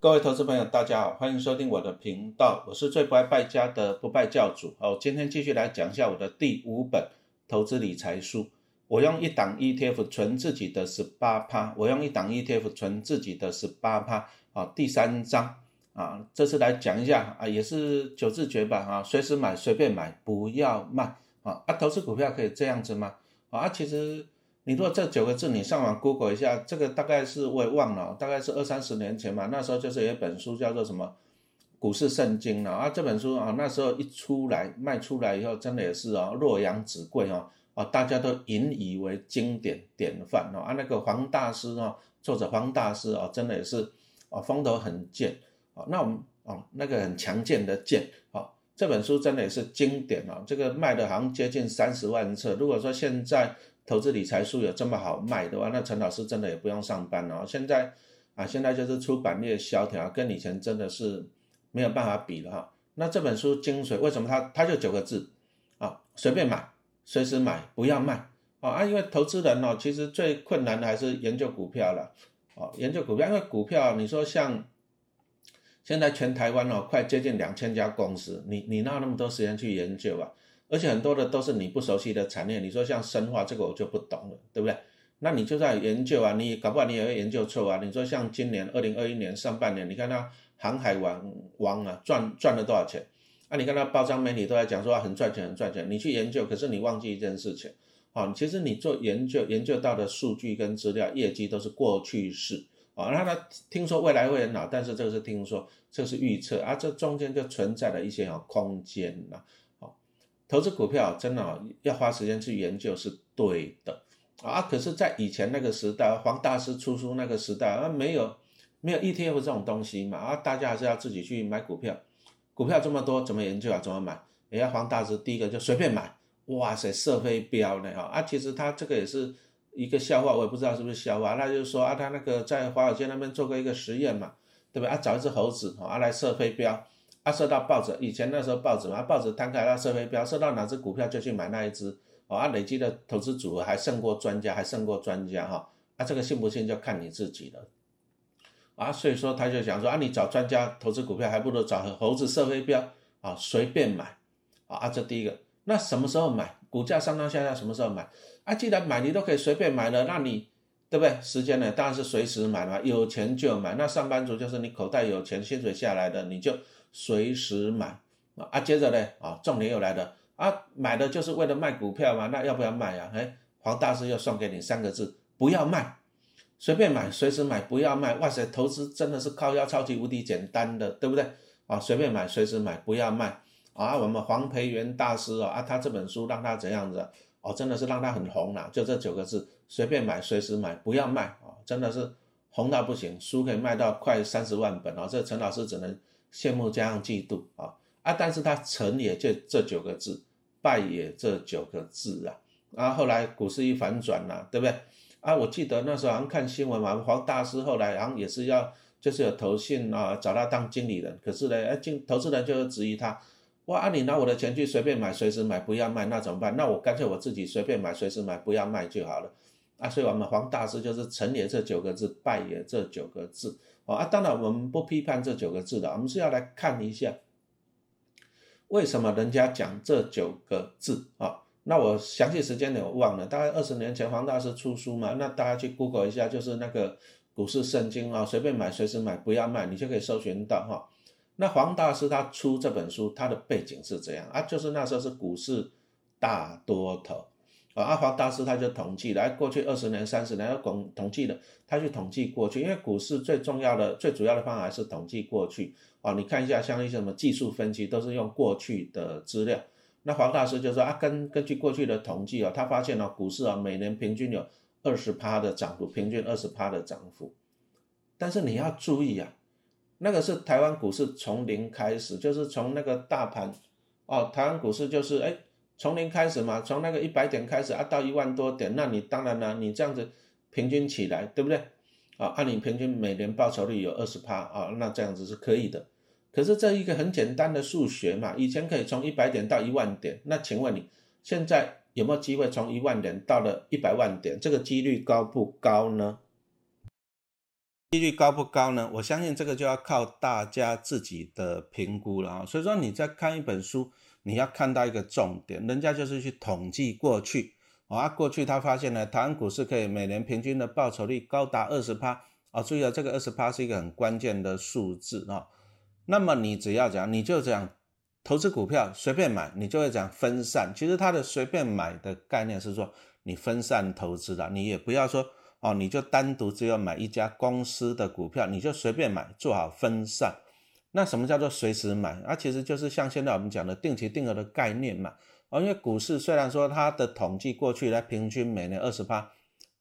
各位投资朋友，大家好，欢迎收听我的频道，我是最不爱败家的不败教主。哦，今天继续来讲一下我的第五本投资理财书。我用一档 ETF 存自己的十八趴，我用一档 ETF 存自己的十八趴。啊，第三章啊，这次来讲一下啊，也是九字诀吧啊，随时买，随便买，不要卖啊。啊，投资股票可以这样子吗？啊，其实。你如果这九个字，你上网 Google 一下，这个大概是我也忘了，大概是二三十年前嘛。那时候就是有一本书叫做什么《股市圣经》了啊。这本书啊，那时候一出来卖出来以后，真的也是啊，洛阳纸贵哦，啊，大家都引以为经典典范哦。啊，那个黄大师哦，作者黄大师哦，真的也是啊，风头很健啊。那我们啊，那个很强健的健啊，这本书真的也是经典啊。这个卖的好像接近三十万册。如果说现在，投资理财书有这么好卖的话，那陈老师真的也不用上班了。现在啊，现在就是出版业萧条，跟以前真的是没有办法比了哈。那这本书精髓为什么它它就九个字啊？随便买，随时买，不要卖啊！啊，因为投资人哦，其实最困难的还是研究股票了哦，研究股票，因为股票你说像现在全台湾哦，快接近两千家公司，你你哪有那么多时间去研究啊？而且很多的都是你不熟悉的产业，你说像生化这个我就不懂了，对不对？那你就在研究啊，你搞不好你也会研究错啊。你说像今年二零二一年上半年，你看那航海王王啊赚赚了多少钱？啊，你看那包装媒体都在讲说很赚钱很赚钱，你去研究，可是你忘记一件事情，啊，其实你做研究研究到的数据跟资料业绩都是过去式啊。那他听说未来会很好，但是这个是听说，这是预测啊，这中间就存在了一些啊空间呐。投资股票真的要花时间去研究是对的啊，可是，在以前那个时代，黄大师出书那个时代啊，没有没有 ETF 这种东西嘛啊，大家还是要自己去买股票，股票这么多，怎么研究啊？怎么买？人家黄大师第一个就随便买，哇塞，射飞镖呢哈啊，其实他这个也是一个笑话，我也不知道是不是笑话，那就是说啊，他那个在华尔街那边做过一个实验嘛，对不对啊？找一只猴子啊来射飞镖。他射到报纸，以前那时候报纸嘛，报纸摊开，他射飞镖，射到哪只股票就去买那一只，哦，啊，累积的投资组合还胜过专家，还胜过专家哈，啊，这个信不信就看你自己了，啊，所以说他就想说啊，你找专家投资股票，还不如找猴子射飞镖，啊，随便买，啊，这第一个，那什么时候买？股价上上下下什么时候买？啊，既然买你都可以随便买了，那你对不对？时间呢，当然是随时买嘛，有钱就买。那上班族就是你口袋有钱，薪水下来的你就。随时买啊！接着呢啊，重点又来了啊！买的就是为了卖股票嘛？那要不要卖呀？哎，黄大师又送给你三个字：不要卖，随便买，随时买，不要卖。哇塞，投资真的是靠腰超级无敌简单的，对不对啊？随便买，随时买，不要卖啊！我们黄培元大师哦啊，他这本书让他怎样子哦？真的是让他很红了，就这九个字：随便买，随时买，不要卖啊！真的是红到不行，书可以卖到快三十万本哦。这陈老师只能。羡慕加上嫉妒啊啊！但是他成也这这九个字，败也这九个字啊！啊，后来股市一反转呐，对不对？啊，我记得那时候好像看新闻嘛，黄大师后来好像也是要就是有投信啊找他当经理人，可是呢，哎，经投资人就质疑他，哇，啊你拿我的钱去随便买，随时买，不要卖，那怎么办？那我干脆我自己随便买，随时买，不要卖就好了。啊，所以我们黄大师就是成也这九个字，败也这九个字。啊，当然我们不批判这九个字的，我们是要来看一下为什么人家讲这九个字啊。那我详细时间我忘了，大概二十年前黄大师出书嘛，那大家去 Google 一下，就是那个股市圣经啊，随便买，随时买，不要卖，你就可以搜寻到哈。那黄大师他出这本书，他的背景是这样啊，就是那时候是股市大多头。阿华大师他就统计来过去二十年、三十年要统统计的，他去统计过去，因为股市最重要的、最主要的方法是统计过去。哦，你看一下像一些什么技术分析，都是用过去的资料。那黄大师就说啊，根根据过去的统计啊，他发现了股市啊每年平均有二十趴的涨幅，平均二十趴的涨幅。但是你要注意啊，那个是台湾股市从零开始，就是从那个大盘哦，台湾股市就是哎。从零开始嘛，从那个一百点开始啊，到一万多点，那你当然了，你这样子平均起来，对不对？啊，按你平均每年报酬率有二十趴啊，那这样子是可以的。可是这一个很简单的数学嘛，以前可以从一百点到一万点，那请问你现在有没有机会从一万点到了一百万点？这个几率高不高呢？几率高不高呢？我相信这个就要靠大家自己的评估了啊。所以说你在看一本书，你要看到一个重点，人家就是去统计过去啊，过去他发现呢，台湾股市可以每年平均的报酬率高达二十趴啊。注意了，这个二十趴是一个很关键的数字啊。那么你只要讲，你就讲投资股票随便买，你就会讲分散。其实它的随便买的概念是说，你分散投资的，你也不要说。哦，你就单独只有买一家公司的股票，你就随便买，做好分散。那什么叫做随时买？啊，其实就是像现在我们讲的定期定额的概念嘛。哦，因为股市虽然说它的统计过去来平均每年二十趴，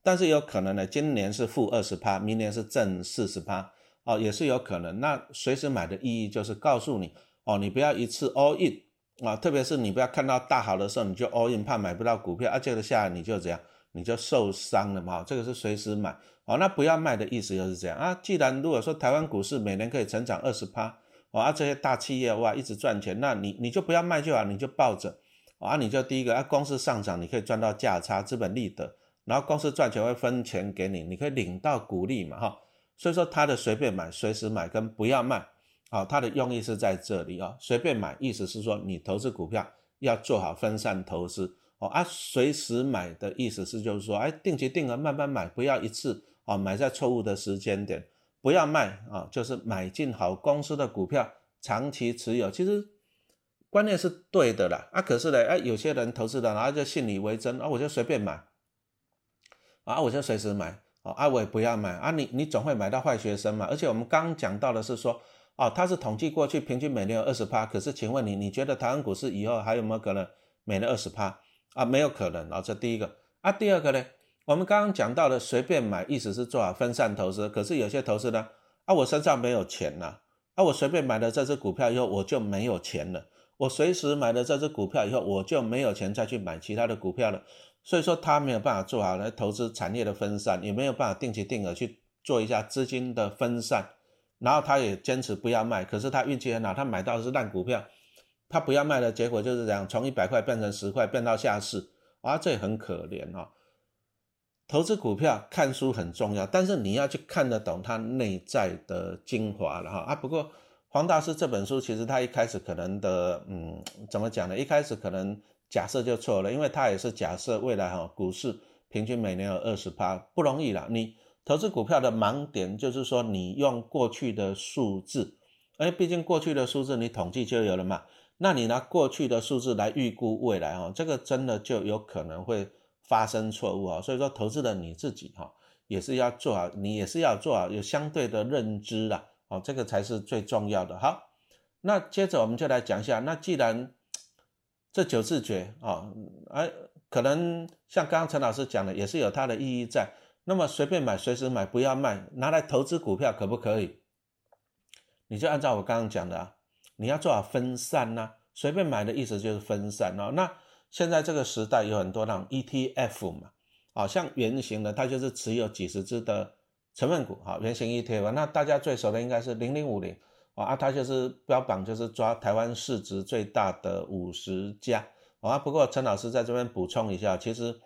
但是有可能呢，今年是负二十趴，明年是正四十趴，哦，也是有可能。那随时买的意义就是告诉你，哦，你不要一次 all in 啊，特别是你不要看到大好的时候你就 all in，怕买不到股票，啊，接着下来你就怎样。你就受伤了嘛？这个是随时买哦，那不要卖的意思就是这样啊。既然如果说台湾股市每年可以成长二十趴，哦，啊这些大企业哇一直赚钱，那你你就不要卖就好，你就抱着啊，你就第一个啊，公司上涨你可以赚到价差、资本利得，然后公司赚钱会分钱给你，你可以领到股利嘛哈。所以说它的随便买、随时买跟不要卖，啊，它的用意是在这里啊。随便买意思是说你投资股票要做好分散投资。哦啊，随时买的意思是，就是说，哎，定期定额慢慢买，不要一次啊买在错误的时间点，不要卖啊，就是买进好公司的股票，长期持有。其实观念是对的啦，啊，可是呢，哎，有些人投资的，然后就信以为真啊，我就随便买，啊，我就随时买，啊，我也不要买啊，你你总会买到坏学生嘛。而且我们刚讲到的是说，哦，它是统计过去平均每年有二十趴，可是请问你，你觉得台湾股市以后还有没有可能每年二十趴？啊，没有可能啊！这第一个啊，第二个呢？我们刚刚讲到的随便买，意思是做好分散投资。可是有些投资呢，啊，我身上没有钱呐，啊，我随便买了这只股票以后，我就没有钱了。我随时买了这只股票以后，我就没有钱再去买其他的股票了。所以说他没有办法做好来投资产业的分散，也没有办法定期定额去做一下资金的分散。然后他也坚持不要卖，可是他运气很好，他买到的是烂股票。他不要卖的结果就是这样，从一百块变成十块，变到下市，啊，这很可怜啊。投资股票看书很重要，但是你要去看得懂它内在的精华了哈啊。不过黄大师这本书其实他一开始可能的，嗯，怎么讲呢？一开始可能假设就错了，因为他也是假设未来哈股市平均每年有二十趴，不容易啦。你投资股票的盲点就是说你用过去的数字，哎，毕竟过去的数字你统计就有了嘛。那你拿过去的数字来预估未来哈，这个真的就有可能会发生错误啊。所以说，投资的你自己哈，也是要做好，你也是要做好有相对的认知啦，哦，这个才是最重要的。好，那接着我们就来讲一下，那既然 这九字诀啊，哎，可能像刚刚陈老师讲的，也是有它的意义在。那么随便买，随时买，不要卖，拿来投资股票可不可以？你就按照我刚刚讲的啊。你要做好分散呐，随便买的意思就是分散哦。那现在这个时代有很多那种 ETF 嘛，啊，像圆形的，它就是持有几十只的成分股，哈，圆形 ETF。那大家最熟的应该是零零五零啊，它就是标榜就是抓台湾市值最大的五十家啊。不过陈老师在这边补充一下，其实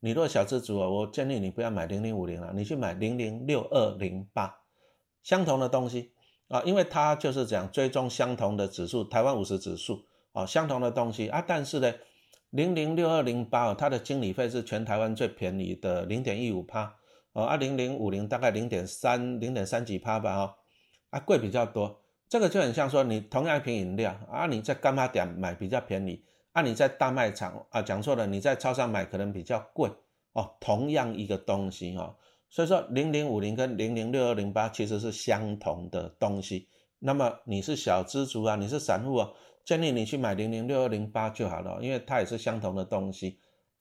你若小资主啊，我建议你不要买零零五零了，你去买零零六二零八，相同的东西。啊，因为它就是讲追踪相同的指数，台湾五十指数啊，相同的东西啊，但是呢，零零六二零八它的经理费是全台湾最便宜的零点一五趴，哦，啊零零五零大概零点三零点三几趴吧，哈，啊贵比较多，这个就很像说你同样一瓶饮料啊，你在干妈店买比较便宜，啊你在大卖场啊讲错了，你在超商买可能比较贵哦，同样一个东西哈。所以说，零零五零跟零零六二零八其实是相同的东西。那么你是小资族啊，你是散户啊，建议你去买零零六二零八就好了，因为它也是相同的东西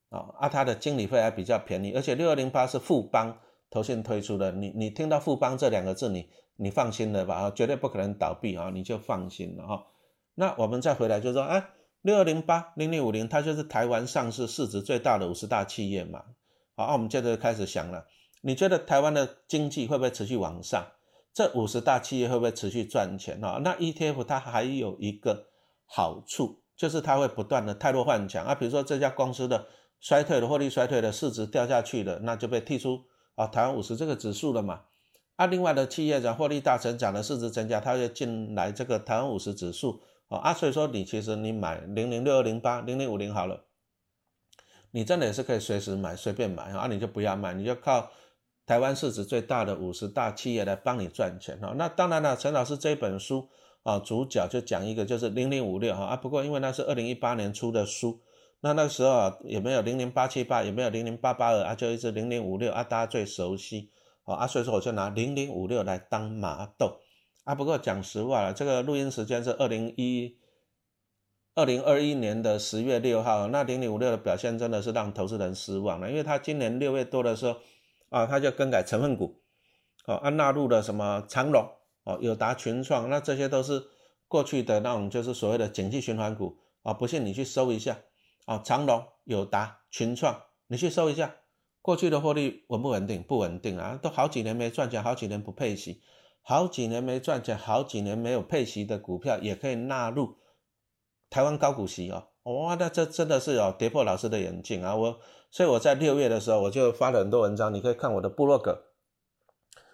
啊。啊，它的经理费还比较便宜，而且六二零八是富邦投信推出的。你你听到富邦这两个字，你你放心了吧？啊，绝对不可能倒闭啊，你就放心了哈。那我们再回来就说，哎，六二零八零零五零，它就是台湾上市市值最大的五十大企业嘛。好，我们接着开始想了。你觉得台湾的经济会不会持续往上？这五十大企业会不会持续赚钱？哈，那 ETF 它还有一个好处，就是它会不断的太弱换强啊。比如说这家公司的衰退的获利衰退的市值掉下去了，那就被剔出啊台湾五十这个指数了嘛。啊，另外的企业讲获利大成长的市值增加，它就进来这个台湾五十指数啊啊，所以说你其实你买零零六二零八零零五零好了，你真的也是可以随时买随便买啊，你就不要买，你就靠台湾市值最大的五十大企业来帮你赚钱哈。那当然了，陈老师这本书啊，主角就讲一个就是零零五六哈啊，不过因为那是二零一八年出的书，那那时候啊也没有零零八七八，也没有零零八八二啊，就一直零零五六啊，大家最熟悉。啊，所以说我就拿零零五六来当麻豆啊。不过讲实话了，这个录音时间是二零一二零二一年的十月六号，那零零五六的表现真的是让投资人失望了，因为他今年六月多的时候啊，他就更改成分股，哦，按纳入了什么长隆哦、友达、群创，那这些都是过去的那种就是所谓的景气循环股啊。不信你去搜一下啊，长隆、友达、群创，你去搜一下。过去的获利稳不稳定？不稳定啊，都好几年没赚钱，好几年不配息，好几年没赚钱，好几年没有配息的股票也可以纳入台湾高股息哦。哇，那这真的是哦跌破老师的眼镜啊！我所以我在六月的时候我就发了很多文章，你可以看我的部落格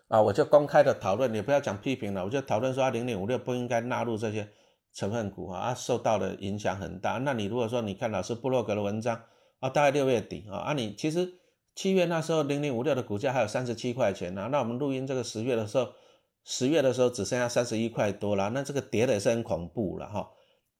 啊，我就公开的讨论，你不要讲批评了，我就讨论说零零五六不应该纳入这些成分股啊，受到的影响很大。那你如果说你看老师部落格的文章啊，大概六月底啊，啊你其实。七月那时候，零零五六的股价还有三十七块钱呢。那我们录音这个十月的时候，十月的时候只剩下三十一块多了。那这个跌的也是很恐怖了哈。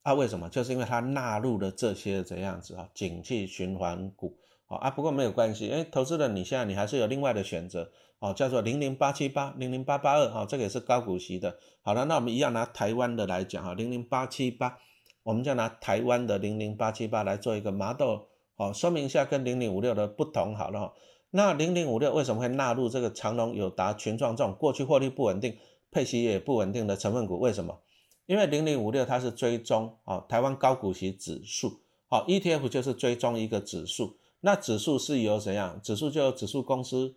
啊，为什么？就是因为它纳入了这些这样子啊，景气循环股啊。不过没有关系，因为投资人你现在你还是有另外的选择哦，叫做零零八七八、零零八八二哈，这个也是高股息的。好了，那我们一样拿台湾的来讲哈，零零八七八，我们就拿台湾的零零八七八来做一个麻豆。好，说明一下跟零零五六的不同好了哈。那零零五六为什么会纳入这个长隆、友达、群创这种过去获利不稳定、配息也不稳定的成分股？为什么？因为零零五六它是追踪啊台湾高股息指数，好 ETF 就是追踪一个指数，那指数是由怎样？指数就由指数公司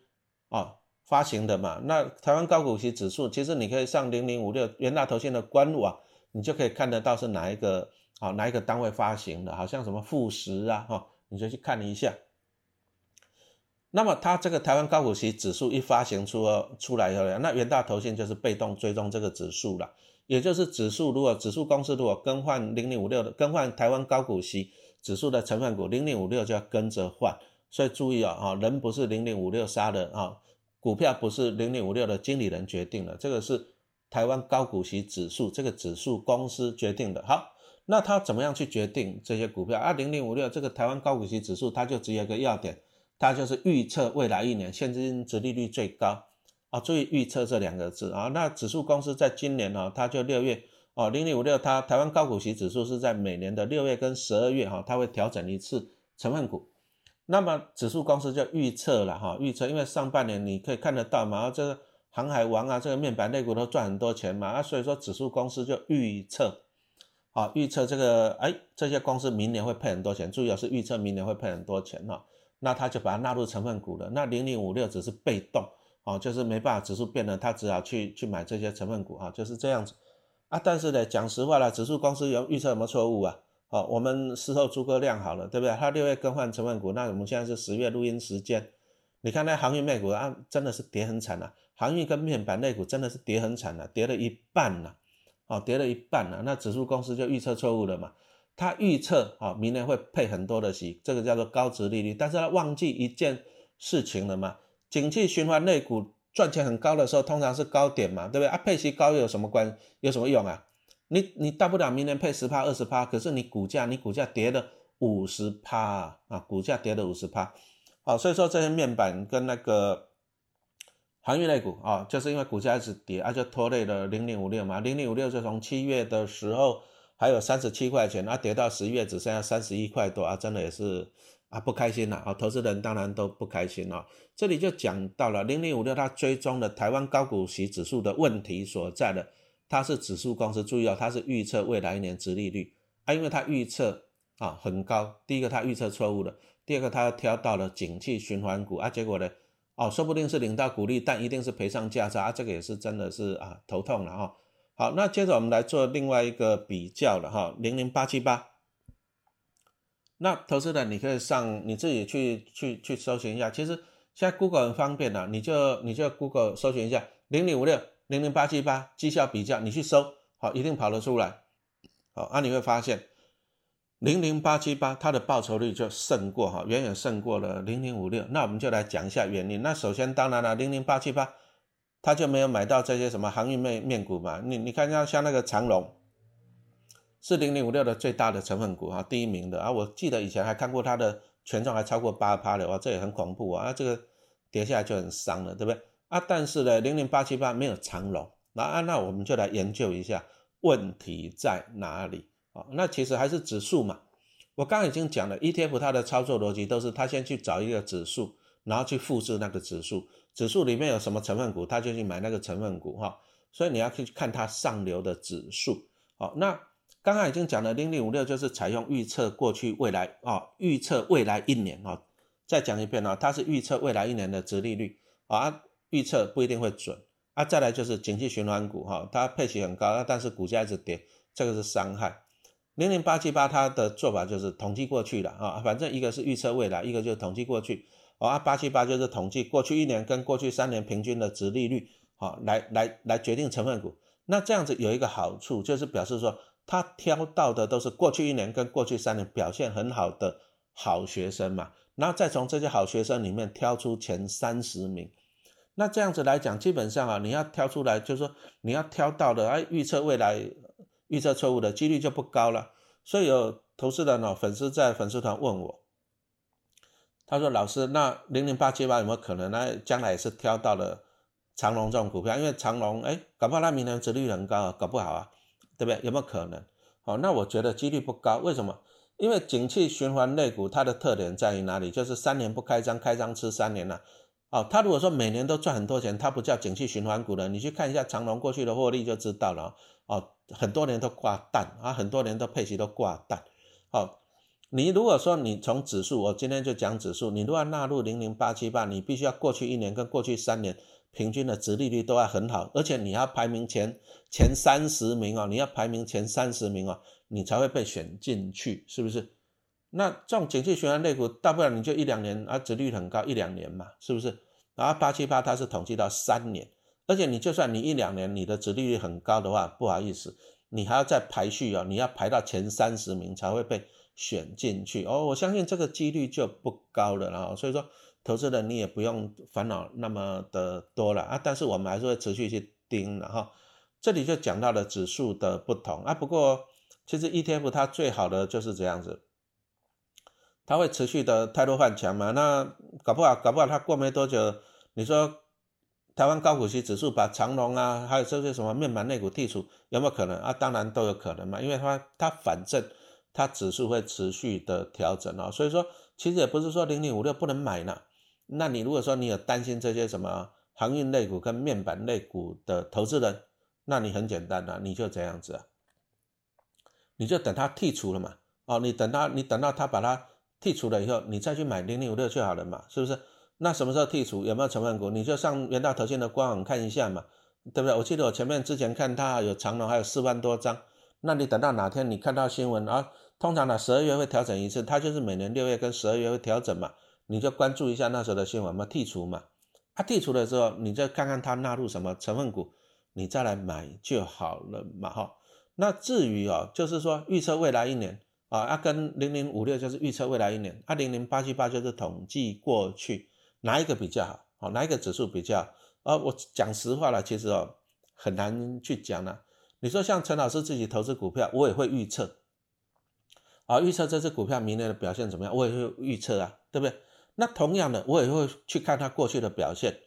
啊发行的嘛。那台湾高股息指数，其实你可以上零零五六元大投信的官网，你就可以看得到是哪一个啊哪一个单位发行的，好像什么富时啊哈。你就去看一下，那么它这个台湾高股息指数一发行出出来以后，那元大投信就是被动追踪这个指数了，也就是指数如果指数公司如果更换零零五六的更换台湾高股息指数的成分股，零零五六就要跟着换，所以注意啊啊，人不是零零五六杀的啊，股票不是零零五六的经理人决定的，这个是台湾高股息指数这个指数公司决定的。好。那他怎么样去决定这些股票？啊，零零五六这个台湾高股息指数，它就只有一个要点，它就是预测未来一年现金值利率最高啊。注意预测这两个字啊。那指数公司在今年呢，它就六月哦，零零五六它台湾高股息指数是在每年的六月跟十二月哈，它会调整一次成分股。那么指数公司就预测了哈，预测因为上半年你可以看得到嘛，这个航海王啊，这个面板类股都赚很多钱嘛，啊，所以说指数公司就预测。啊，预测这个，哎，这些公司明年会配很多钱，注意啊，是预测明年会配很多钱哈，那他就把它纳入成分股了。那零零五六只是被动，哦，就是没办法，指数变了，他只好去去买这些成分股啊，就是这样子啊。但是呢，讲实话了，指数公司有预测有没有错误啊？好，我们事后诸葛亮好了，对不对？他六月更换成分股，那我们现在是十月录音时间，你看那航运类股啊，真的是跌很惨啊，航运跟面板类股真的是跌很惨啊，跌了一半了。哦，跌了一半了，那指数公司就预测错误了嘛？他预测啊，明年会配很多的息，这个叫做高值利率，但是他忘记一件事情了嘛？景气循环类股赚钱很高的时候，通常是高点嘛，对不对？啊，配息高有什么关，有什么用啊？你你大不了明年配十趴二十趴，可是你股价你股价跌了五十趴啊，股价跌了五十趴，好，所以说这些面板跟那个。航运类股啊，就是因为股价一直跌，啊就拖累了零零五六嘛。零零五六就从七月的时候还有三十七块钱，啊跌到十月只剩下三十一块多啊，真的也是啊不开心了啊。投资人当然都不开心了。这里就讲到了零零五六它追踪的台湾高股息指数的问题所在的，它是指数公司，注意哦，它是预测未来一年殖利率啊，因为它预测啊很高，第一个它预测错误了，第二个它挑到了景气循环股啊，结果呢？哦，说不定是领到股利，但一定是赔上价差，这个也是真的是啊头痛了哈。好，那接着我们来做另外一个比较了哈，零零八七八。那投资人你可以上你自己去去去搜寻一下，其实现在 Google 很方便啊，你就你就 Google 搜寻一下零零五六零零八七八绩效比较，你去搜，好，一定跑得出来。好，啊，你会发现零零八七八它的报酬率就胜过哈，远远胜过了零零五六。那我们就来讲一下原因。那首先当然了，零零八七八它就没有买到这些什么航运面面股嘛。你你看像像那个长龙是零零五六的最大的成分股啊，第一名的啊。我记得以前还看过它的。权重还超过八趴的哇，这也很恐怖啊！这个跌下来就很伤了，对不对啊？但是呢，零零八七八没有长龙，那啊，那我们就来研究一下问题在哪里啊？那其实还是指数嘛。我刚刚已经讲了，ETF 它的操作逻辑都是它先去找一个指数，然后去复制那个指数，指数里面有什么成分股，它就去买那个成分股哈。所以你要去看它上流的指数，好，那。刚刚已经讲了，零零五六就是采用预测过去未来啊，预测未来一年啊，再讲一遍啊，它是预测未来一年的值利率啊，预测不一定会准啊。再来就是景气循环股哈，它配息很高，但是股价一直跌，这个是伤害。零零八七八它的做法就是统计过去的啊，反正一个是预测未来，一个就是统计过去啊。八七八就是统计过去一年跟过去三年平均的值利率啊，来来来决定成分股。那这样子有一个好处，就是表示说。他挑到的都是过去一年跟过去三年表现很好的好学生嘛，然后再从这些好学生里面挑出前三十名。那这样子来讲，基本上啊，你要挑出来，就是说你要挑到的，哎，预测未来预测错误的几率就不高了。所以有投资人哦，粉丝在粉丝团问我，他说：“老师，那零零八七八有没有可能？那将来也是挑到了长隆这种股票？因为长隆，哎，搞不好它明年值率很高，搞不好啊。”对不对？有没有可能？好，那我觉得几率不高。为什么？因为景气循环类股它的特点在于哪里？就是三年不开张，开张吃三年了。哦，它如果说每年都赚很多钱，它不叫景气循环股了。你去看一下长隆过去的获利就知道了。哦，很多年都挂蛋啊，很多年都配息都挂蛋。好，你如果说你从指数，我今天就讲指数，你如果纳入零零八七八，你必须要过去一年跟过去三年。平均的值利率都要很好，而且你要排名前前三十名哦，你要排名前三十名哦，你才会被选进去，是不是？那这种景气循环类股，大不了你就一两年啊，值率很高，一两年嘛，是不是？然后八七八它是统计到三年，而且你就算你一两年你的值利率很高的话，不好意思，你还要再排序哦，你要排到前三十名才会被选进去哦，我相信这个几率就不高了啦，所以说。投资人你也不用烦恼那么的多了啊，但是我们还是会持续去盯的哈。这里就讲到了指数的不同啊，不过其实 ETF 它最好的就是这样子，它会持续的太多换强嘛。那搞不好搞不好它过没多久，你说台湾高股息指数把长隆啊，还有这些什么面板类股剔除，有没有可能啊？当然都有可能嘛，因为它它反正它指数会持续的调整啊，所以说其实也不是说零零五六不能买了。那你如果说你有担心这些什么航运类股跟面板类股的投资人，那你很简单的，你就这样子啊，你就等它剔除了嘛，哦，你等到，你等到它把它剔除了以后，你再去买零零五六就好了嘛，是不是？那什么时候剔除？有没有成分股？你就上元大投信的官网看一下嘛，对不对？我记得我前面之前看它有长龙，还有四万多张，那你等到哪天你看到新闻啊？通常呢十二月会调整一次，它就是每年六月跟十二月会调整嘛。你就关注一下那时候的新闻嘛，剔除嘛，它剔除的时候，你再看看它纳入什么成分股，你再来买就好了嘛，哈。那至于哦，就是说预测未来一年啊，啊跟零零五六就是预测未来一年，啊零零八七八就是统计过去，哪一个比较好？好，哪一个指数比较？啊，我讲实话了，其实哦很难去讲了。你说像陈老师自己投资股票，我也会预测，啊预测这只股票明年的表现怎么样，我也会预测啊，对不对？那同样的，我也会去看它过去的表现，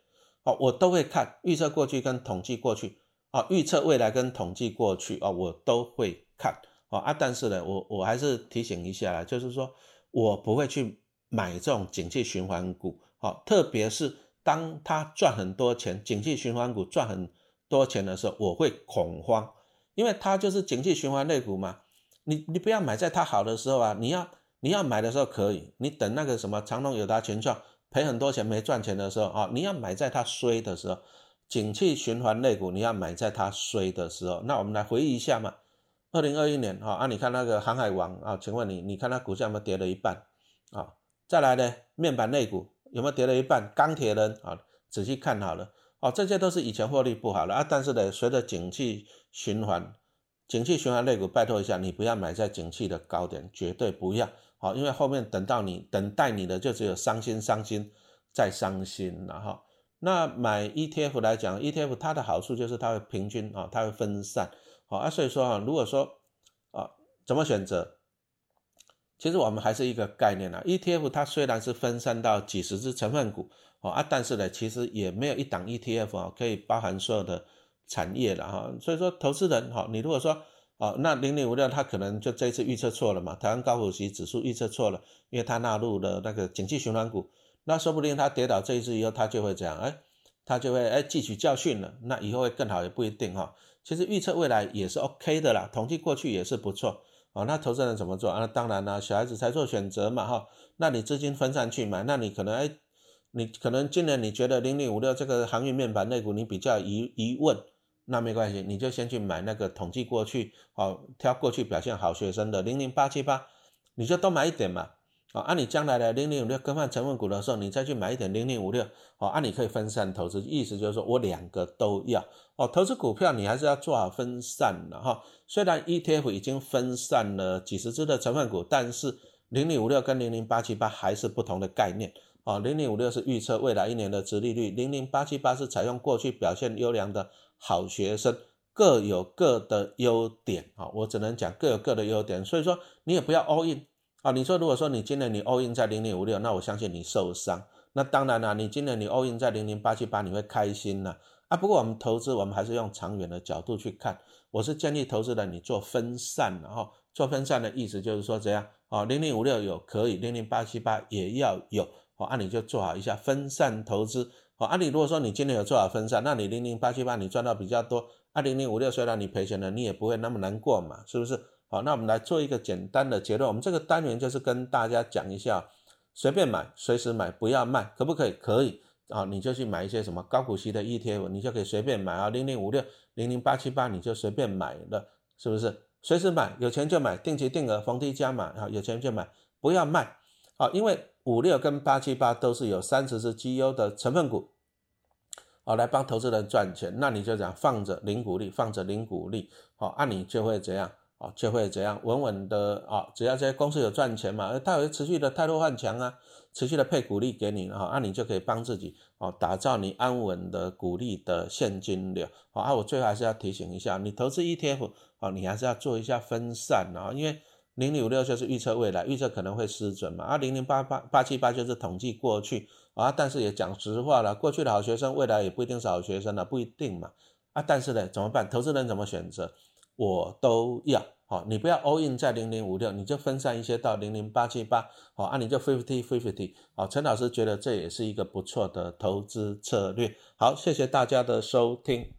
哦，我都会看预测过去跟统计过去，啊，预测未来跟统计过去，啊，我都会看，哦啊，但是呢，我我还是提醒一下啦，就是说我不会去买这种景气循环股，哦，特别是当它赚很多钱，景气循环股赚很多钱的时候，我会恐慌，因为它就是景气循环类股嘛，你你不要买在它好的时候啊，你要。你要买的时候可以，你等那个什么长隆、友达、全创赔很多钱没赚钱的时候啊，你要买在它衰的时候，景气循环类股你要买在它衰的时候。那我们来回忆一下嘛，二零二一年哈啊，你看那个航海王啊，请问你，你看它股价有没有跌了一半啊？再来呢，面板类股有没有跌了一半？钢铁人啊，仔细看好了哦，这些都是以前获利不好了啊，但是呢，随着景气循环，景气循环类股，拜托一下，你不要买在景气的高点，绝对不要好，因为后面等到你等待你的就只有伤心伤心再伤心了哈。那买 ETF 来讲，ETF 它的好处就是它会平均啊，它会分散好啊，所以说啊，如果说啊，怎么选择？其实我们还是一个概念啊，ETF 它虽然是分散到几十只成分股啊，但是呢，其实也没有一档 ETF 啊可以包含所有的产业的哈。所以说，投资人哈，你如果说哦，那零零五六它可能就这一次预测错了嘛，台湾高股息指数预测错了，因为它纳入了那个景气循环股，那说不定它跌倒这一次以后，它就会这样，哎，它就会哎汲取教训了，那以后会更好也不一定哈。其实预测未来也是 OK 的啦，统计过去也是不错。哦，那投资人怎么做啊？当然啦，小孩子才做选择嘛，哈。那你资金分散去买，那你可能哎，你可能今年你觉得零零五六这个航运面板类股你比较疑疑问，那没关系，你就先去买那个统计过去，哦，挑过去表现好学生的零零八七八，你就多买一点嘛。啊，按你将来的零零五六更换成分股的时候，你再去买一点零零五六，哦，按你可以分散投资，意思就是说我两个都要，哦，投资股票你还是要做好分散的哈。虽然 ETF 已经分散了几十只的成分股，但是零零五六跟零零八七八还是不同的概念，哦，零零五六是预测未来一年的值利率，零零八七八是采用过去表现优良的好学生，各有各的优点，啊，我只能讲各有各的优点，所以说你也不要 all in。啊，你说如果说你今年你 all in 在零零五六，那我相信你受伤。那当然了，你今年你 all in 在零零八七八，你会开心了啊。不过我们投资，我们还是用长远的角度去看。我是建议投资人你做分散，然后做分散的意思就是说怎样？哦，零零五六有可以，零零八七八也要有。哦，啊你就做好一下分散投资。哦，啊你如果说你今年有做好分散，那你零零八七八你赚到比较多，啊零零五六虽然你赔钱了，你也不会那么难过嘛，是不是？好，那我们来做一个简单的结论。我们这个单元就是跟大家讲一下，随便买，随时买，不要卖，可不可以？可以啊，你就去买一些什么高股息的 ETF，你就可以随便买啊，零零五六、零零八七八，你就随便买了，是不是？随时买，有钱就买，定期定额，逢低加码啊，有钱就买，不要卖啊，因为五六跟八七八都是有三十只绩优的成分股，好，来帮投资人赚钱，那你就讲放着零股利，放着零股利，好，那你就会怎样？啊，就会怎样稳稳的啊？只要这些公司有赚钱嘛，它有持续的态度换强啊，持续的配股利给你啊，那你就可以帮自己啊，打造你安稳的股利的现金流。好啊，我最后还是要提醒一下，你投资 ETF 啊，你还是要做一下分散啊，因为零零五六就是预测未来，预测可能会失准嘛。啊，零零八八八七八就是统计过去啊，但是也讲实话了，过去的好学生未来也不一定是好学生了，不一定嘛。啊，但是呢，怎么办？投资人怎么选择？我都要好，你不要 all in 在零零五六，你就分散一些到零零八七八，好，啊，你就 fifty fifty，好，陈老师觉得这也是一个不错的投资策略。好，谢谢大家的收听。